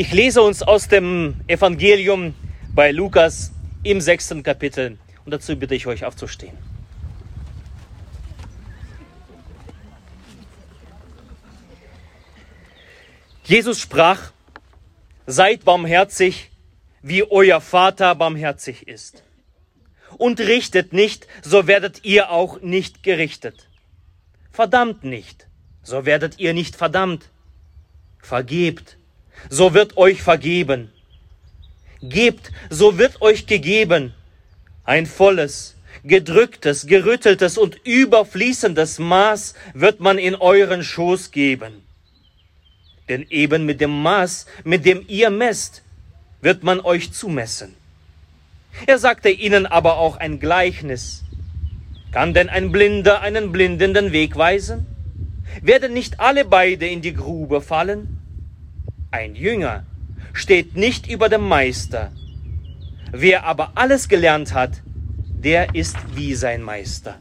Ich lese uns aus dem Evangelium bei Lukas im sechsten Kapitel und dazu bitte ich euch aufzustehen. Jesus sprach, seid barmherzig, wie euer Vater barmherzig ist. Und richtet nicht, so werdet ihr auch nicht gerichtet. Verdammt nicht, so werdet ihr nicht verdammt. Vergebt, so wird euch vergeben. Gebt, so wird euch gegeben. Ein volles, gedrücktes, gerütteltes und überfließendes Maß wird man in euren Schoß geben. Denn eben mit dem Maß, mit dem ihr messt, wird man euch zumessen. Er sagte ihnen aber auch ein Gleichnis. Kann denn ein Blinder einen Blinden den Weg weisen? Werden nicht alle beide in die Grube fallen? Ein Jünger steht nicht über dem Meister. Wer aber alles gelernt hat, der ist wie sein Meister.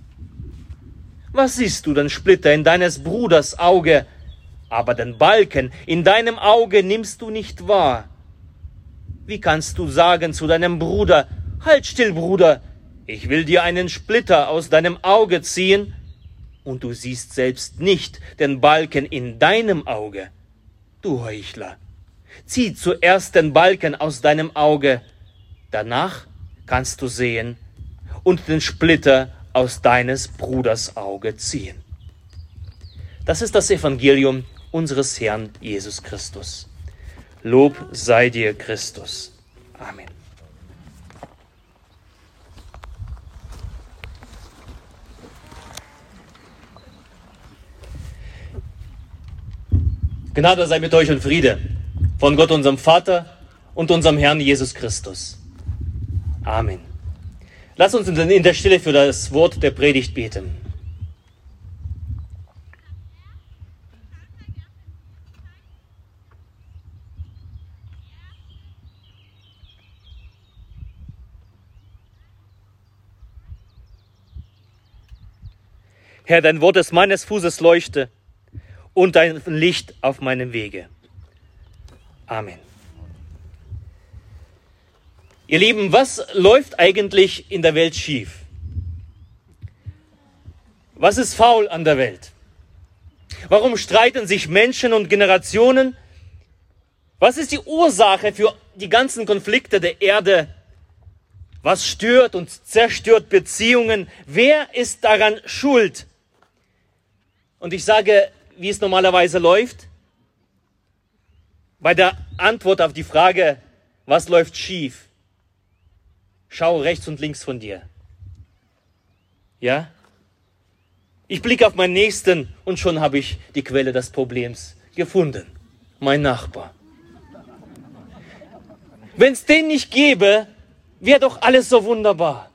Was siehst du den Splitter in deines Bruders Auge, aber den Balken in deinem Auge nimmst du nicht wahr? Wie kannst du sagen zu deinem Bruder, Halt still, Bruder, ich will dir einen Splitter aus deinem Auge ziehen, und du siehst selbst nicht den Balken in deinem Auge. Du Heuchler, zieh zuerst den Balken aus deinem Auge, danach kannst du sehen und den Splitter aus deines Bruders Auge ziehen. Das ist das Evangelium unseres Herrn Jesus Christus. Lob sei dir, Christus. Amen. Gnade sei mit euch und Friede von Gott, unserem Vater und unserem Herrn Jesus Christus. Amen. Lass uns in der Stille für das Wort der Predigt beten. Herr, dein Wort ist meines Fußes Leuchte und dein Licht auf meinem Wege. Amen. Ihr Lieben, was läuft eigentlich in der Welt schief? Was ist faul an der Welt? Warum streiten sich Menschen und Generationen? Was ist die Ursache für die ganzen Konflikte der Erde? Was stört und zerstört Beziehungen? Wer ist daran schuld? Und ich sage, wie es normalerweise läuft? Bei der Antwort auf die Frage, was läuft schief? Schau rechts und links von dir. Ja? Ich blicke auf meinen Nächsten und schon habe ich die Quelle des Problems gefunden. Mein Nachbar. Wenn es den nicht gäbe, wäre doch alles so wunderbar.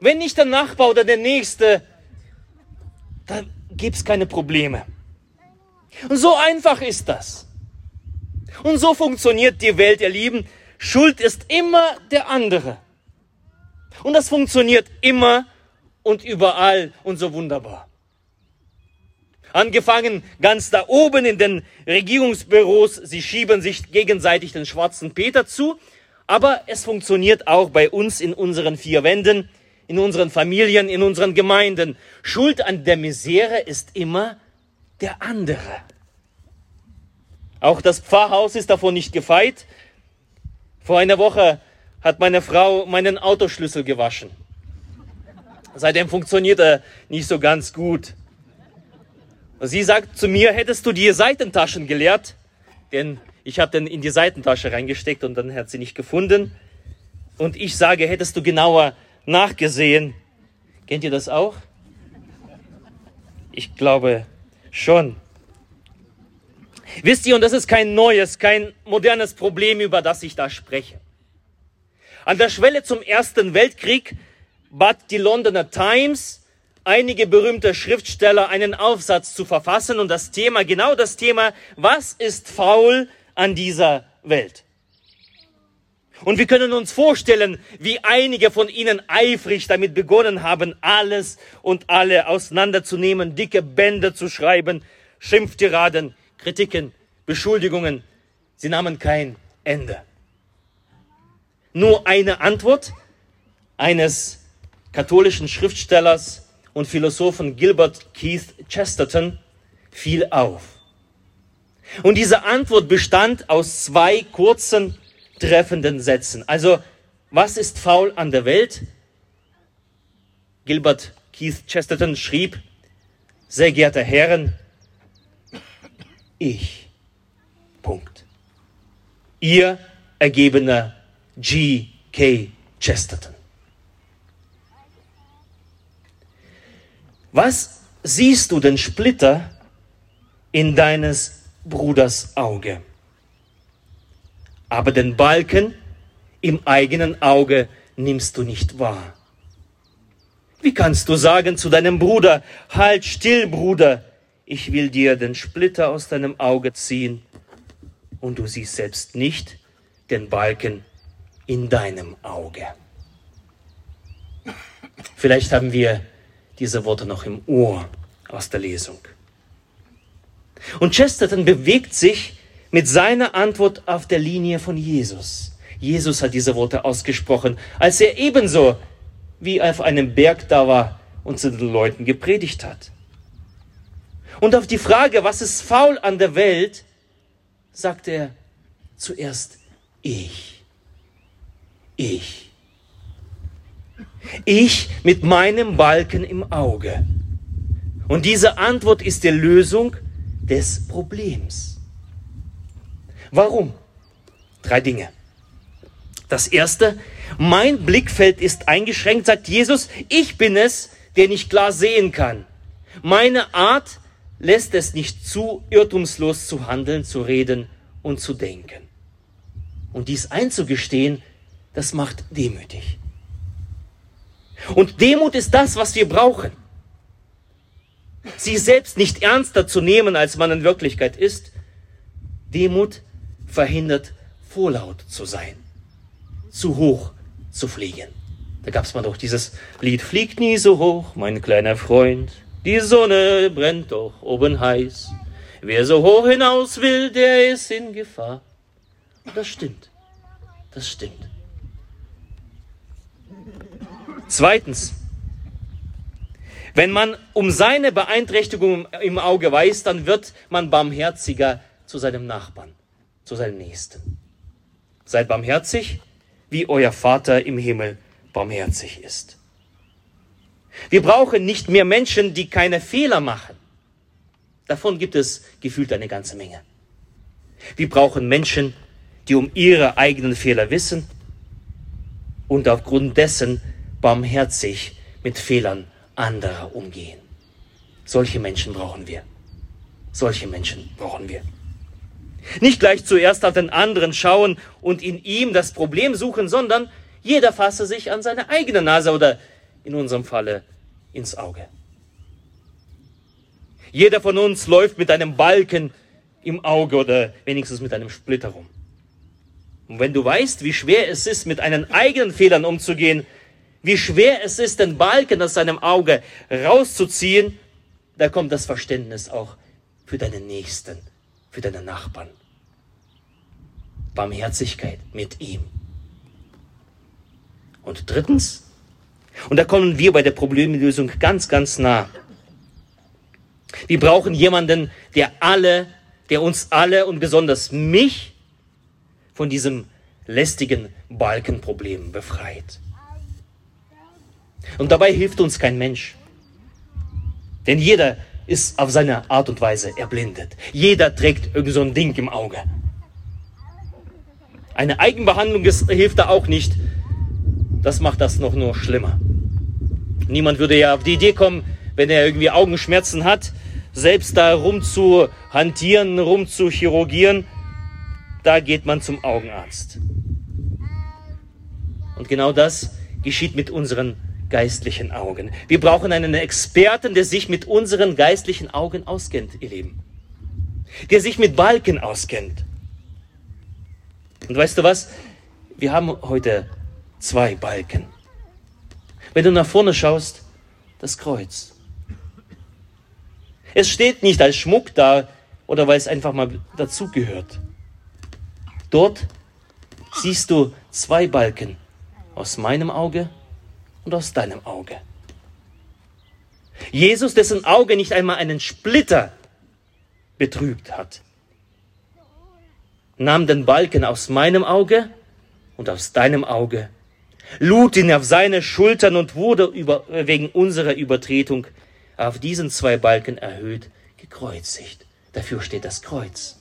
Wenn nicht der Nachbar oder der Nächste da gibt es keine Probleme. Und so einfach ist das. Und so funktioniert die Welt, ihr Lieben. Schuld ist immer der andere. Und das funktioniert immer und überall und so wunderbar. Angefangen ganz da oben in den Regierungsbüros, sie schieben sich gegenseitig den schwarzen Peter zu, aber es funktioniert auch bei uns in unseren vier Wänden in unseren Familien, in unseren Gemeinden. Schuld an der Misere ist immer der andere. Auch das Pfarrhaus ist davon nicht gefeit. Vor einer Woche hat meine Frau meinen Autoschlüssel gewaschen. Seitdem funktioniert er nicht so ganz gut. Sie sagt zu mir, hättest du die Seitentaschen geleert? Denn ich habe den in die Seitentasche reingesteckt und dann hat sie nicht gefunden. Und ich sage, hättest du genauer nachgesehen. Kennt ihr das auch? Ich glaube schon. Wisst ihr, und das ist kein neues, kein modernes Problem, über das ich da spreche. An der Schwelle zum Ersten Weltkrieg bat die Londoner Times einige berühmte Schriftsteller einen Aufsatz zu verfassen und das Thema, genau das Thema, was ist faul an dieser Welt? Und wir können uns vorstellen, wie einige von ihnen eifrig damit begonnen haben, alles und alle auseinanderzunehmen, dicke Bände zu schreiben, Schimpftiraden, Kritiken, Beschuldigungen, sie nahmen kein Ende. Nur eine Antwort eines katholischen Schriftstellers und Philosophen Gilbert Keith Chesterton fiel auf. Und diese Antwort bestand aus zwei kurzen, treffenden Sätzen. Also, was ist faul an der Welt? Gilbert Keith Chesterton schrieb, sehr geehrte Herren, ich. Punkt. Ihr ergebener G. K. Chesterton. Was siehst du den Splitter in deines Bruders Auge? Aber den Balken im eigenen Auge nimmst du nicht wahr. Wie kannst du sagen zu deinem Bruder, halt still, Bruder, ich will dir den Splitter aus deinem Auge ziehen, und du siehst selbst nicht den Balken in deinem Auge. Vielleicht haben wir diese Worte noch im Ohr aus der Lesung. Und Chesterton bewegt sich mit seiner Antwort auf der Linie von Jesus. Jesus hat diese Worte ausgesprochen, als er ebenso wie auf einem Berg da war und zu den Leuten gepredigt hat. Und auf die Frage, was ist faul an der Welt, sagt er zuerst ich. Ich. Ich mit meinem Balken im Auge. Und diese Antwort ist die Lösung des Problems. Warum? Drei Dinge. Das erste, mein Blickfeld ist eingeschränkt, sagt Jesus, ich bin es, der nicht klar sehen kann. Meine Art lässt es nicht zu, irrtumslos zu handeln, zu reden und zu denken. Und dies einzugestehen, das macht demütig. Und Demut ist das, was wir brauchen. Sie selbst nicht ernster zu nehmen, als man in Wirklichkeit ist. Demut verhindert, vorlaut zu sein, zu hoch zu fliegen. Da gab es mal doch dieses Lied, fliegt nie so hoch, mein kleiner Freund, die Sonne brennt doch oben heiß. Wer so hoch hinaus will, der ist in Gefahr. Und das stimmt. Das stimmt. Zweitens, wenn man um seine Beeinträchtigung im Auge weiß, dann wird man barmherziger zu seinem Nachbarn, zu seinem Nächsten. Seid barmherzig, wie euer Vater im Himmel barmherzig ist. Wir brauchen nicht mehr Menschen, die keine Fehler machen. Davon gibt es gefühlt eine ganze Menge. Wir brauchen Menschen, die um ihre eigenen Fehler wissen und aufgrund dessen barmherzig mit Fehlern anderer umgehen. Solche Menschen brauchen wir. Solche Menschen brauchen wir. Nicht gleich zuerst auf den anderen schauen und in ihm das Problem suchen, sondern jeder fasse sich an seine eigene Nase oder in unserem Falle ins Auge. Jeder von uns läuft mit einem Balken im Auge oder wenigstens mit einem Splitter rum. Und wenn du weißt, wie schwer es ist, mit einen eigenen Fehlern umzugehen, wie schwer es ist, den Balken aus seinem Auge rauszuziehen, da kommt das Verständnis auch für deinen Nächsten, für deine Nachbarn. Barmherzigkeit mit ihm. Und drittens, und da kommen wir bei der Problemlösung ganz, ganz nah. Wir brauchen jemanden, der alle, der uns alle und besonders mich von diesem lästigen Balkenproblem befreit. Und dabei hilft uns kein Mensch. Denn jeder ist auf seine Art und Weise erblindet. Jeder trägt irgend so ein Ding im Auge. Eine Eigenbehandlung hilft da auch nicht. Das macht das noch nur schlimmer. Niemand würde ja auf die Idee kommen, wenn er irgendwie Augenschmerzen hat, selbst da rum zu hantieren, rum zu chirurgieren. Da geht man zum Augenarzt. Und genau das geschieht mit unseren geistlichen Augen. Wir brauchen einen Experten, der sich mit unseren geistlichen Augen auskennt, ihr Lieben. Der sich mit Balken auskennt. Und weißt du was? Wir haben heute zwei Balken. Wenn du nach vorne schaust, das Kreuz. Es steht nicht als Schmuck da, oder weil es einfach mal dazugehört. Dort siehst du zwei Balken aus meinem Auge und aus deinem Auge. Jesus, dessen Auge nicht einmal einen Splitter betrübt hat, nahm den Balken aus meinem Auge und aus deinem Auge, lud ihn auf seine Schultern und wurde über, wegen unserer Übertretung auf diesen zwei Balken erhöht, gekreuzigt. Dafür steht das Kreuz.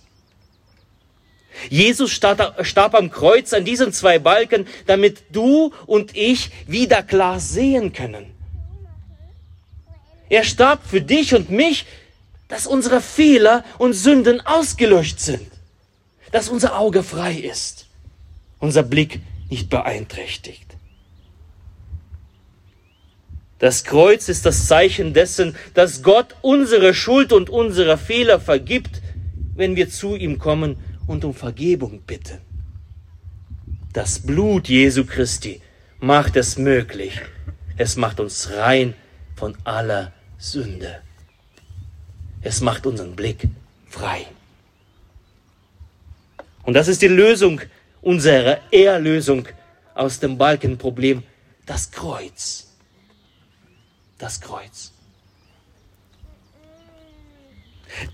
Jesus starb, am Kreuz an diesen zwei Balken, damit du und ich wieder klar sehen können. Er starb für dich und mich, dass unsere Fehler und Sünden ausgelöscht sind, dass unser Auge frei ist, unser Blick nicht beeinträchtigt. Das Kreuz ist das Zeichen dessen, dass Gott unsere Schuld und unsere Fehler vergibt, wenn wir zu ihm kommen und um Vergebung bitten. Das Blut Jesu Christi macht es möglich. Es macht uns rein von aller Sünde. Es macht unseren Blick frei. Und das ist die Lösung unserer Erlösung aus dem Balkenproblem, das Kreuz. Das Kreuz.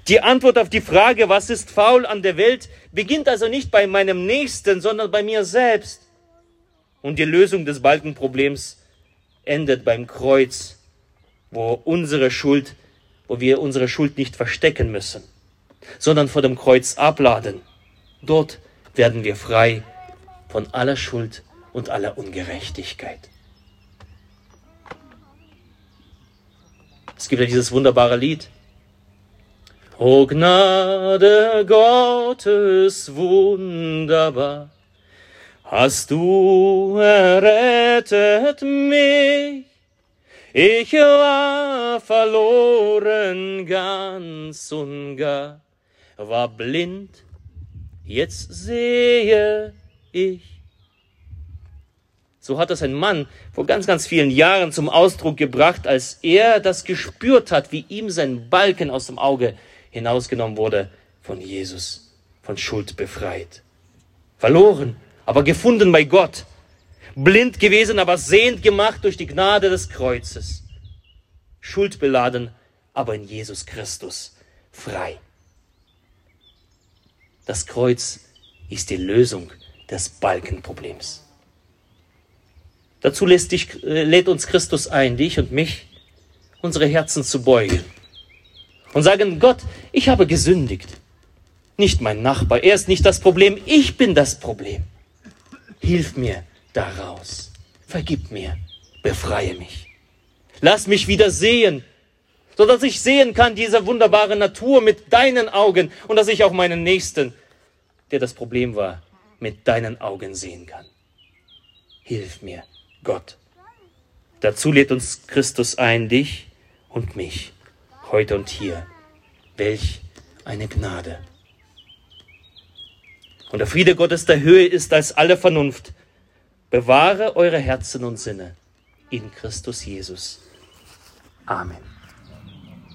Die Antwort auf die Frage, was ist faul an der Welt, beginnt also nicht bei meinem Nächsten, sondern bei mir selbst. Und die Lösung des Balkenproblems endet beim Kreuz wo unsere Schuld, wo wir unsere Schuld nicht verstecken müssen, sondern vor dem Kreuz abladen. Dort werden wir frei von aller Schuld und aller Ungerechtigkeit. Es gibt ja dieses wunderbare Lied. O Gnade Gottes wunderbar, hast du errettet mich? Ich war verloren ganz und gar, war blind, jetzt sehe ich. So hat das ein Mann vor ganz, ganz vielen Jahren zum Ausdruck gebracht, als er das gespürt hat, wie ihm sein Balken aus dem Auge hinausgenommen wurde, von Jesus, von Schuld befreit. Verloren, aber gefunden bei Gott blind gewesen, aber sehend gemacht durch die Gnade des Kreuzes, schuldbeladen, aber in Jesus Christus frei. Das Kreuz ist die Lösung des Balkenproblems. Dazu lässt, dich, äh, lädt uns Christus ein, dich und mich, unsere Herzen zu beugen und sagen, Gott, ich habe gesündigt. Nicht mein Nachbar, er ist nicht das Problem, ich bin das Problem. Hilf mir, daraus. Vergib mir, befreie mich. Lass mich wieder sehen, so dass ich sehen kann diese wunderbare Natur mit deinen Augen und dass ich auch meinen Nächsten, der das Problem war, mit deinen Augen sehen kann. Hilf mir, Gott. Dazu lädt uns Christus ein, dich und mich, heute und hier. Welch eine Gnade. Und der Friede Gottes der Höhe ist als alle Vernunft Bewahre eure Herzen und Sinne in Christus Jesus. Amen.